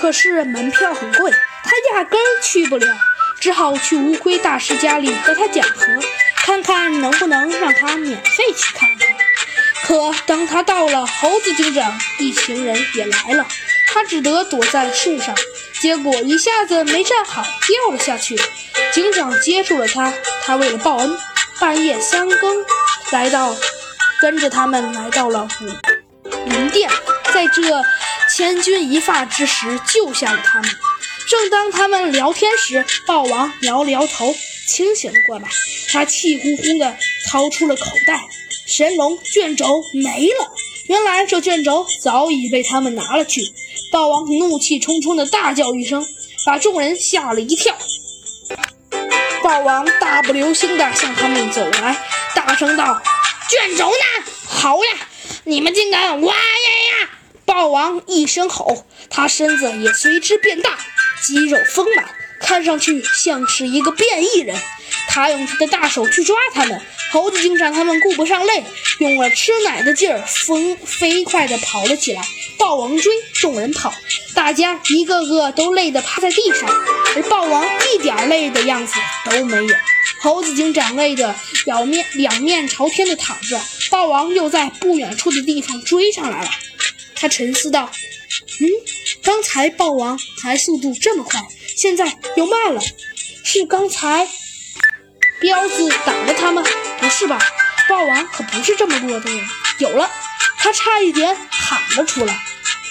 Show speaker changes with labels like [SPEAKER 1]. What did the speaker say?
[SPEAKER 1] 可是门票很贵，他压根儿去不了，只好去乌龟大师家里和他讲和，看看能不能让他免费去看看。可当他到了，猴子警长一行人也来了，他只得躲在树上，结果一下子没站好，掉了下去。警长接住了他，他为了报恩，半夜三更来到，跟着他们来到了武林殿，在这千钧一发之时救下了他们。正当他们聊天时，豹王摇了摇头，清醒了过来，他气呼呼地掏出了口袋。神龙卷轴没了，原来这卷轴早已被他们拿了去。豹王怒气冲冲地大叫一声，把众人吓了一跳。豹王大步流星地向他们走来，大声道：“卷轴呢？好呀，你们竟敢挖呀！”豹王一声吼，他身子也随之变大，肌肉丰满，看上去像是一个变异人。他用他的大手去抓他们。猴子警长他们顾不上累，用了吃奶的劲儿，飞飞快地跑了起来。豹王追，众人跑，大家一个个都累得趴在地上，而豹王一点累的样子都没有。猴子警长累得表面两面朝天的躺着，豹王又在不远处的地方追上来了。他沉思道：“嗯，刚才豹王才速度这么快，现在又慢了，是刚才彪子挡了他吗？”不是吧，豹王可不是这么弱的人。有了，他差一点喊了出来。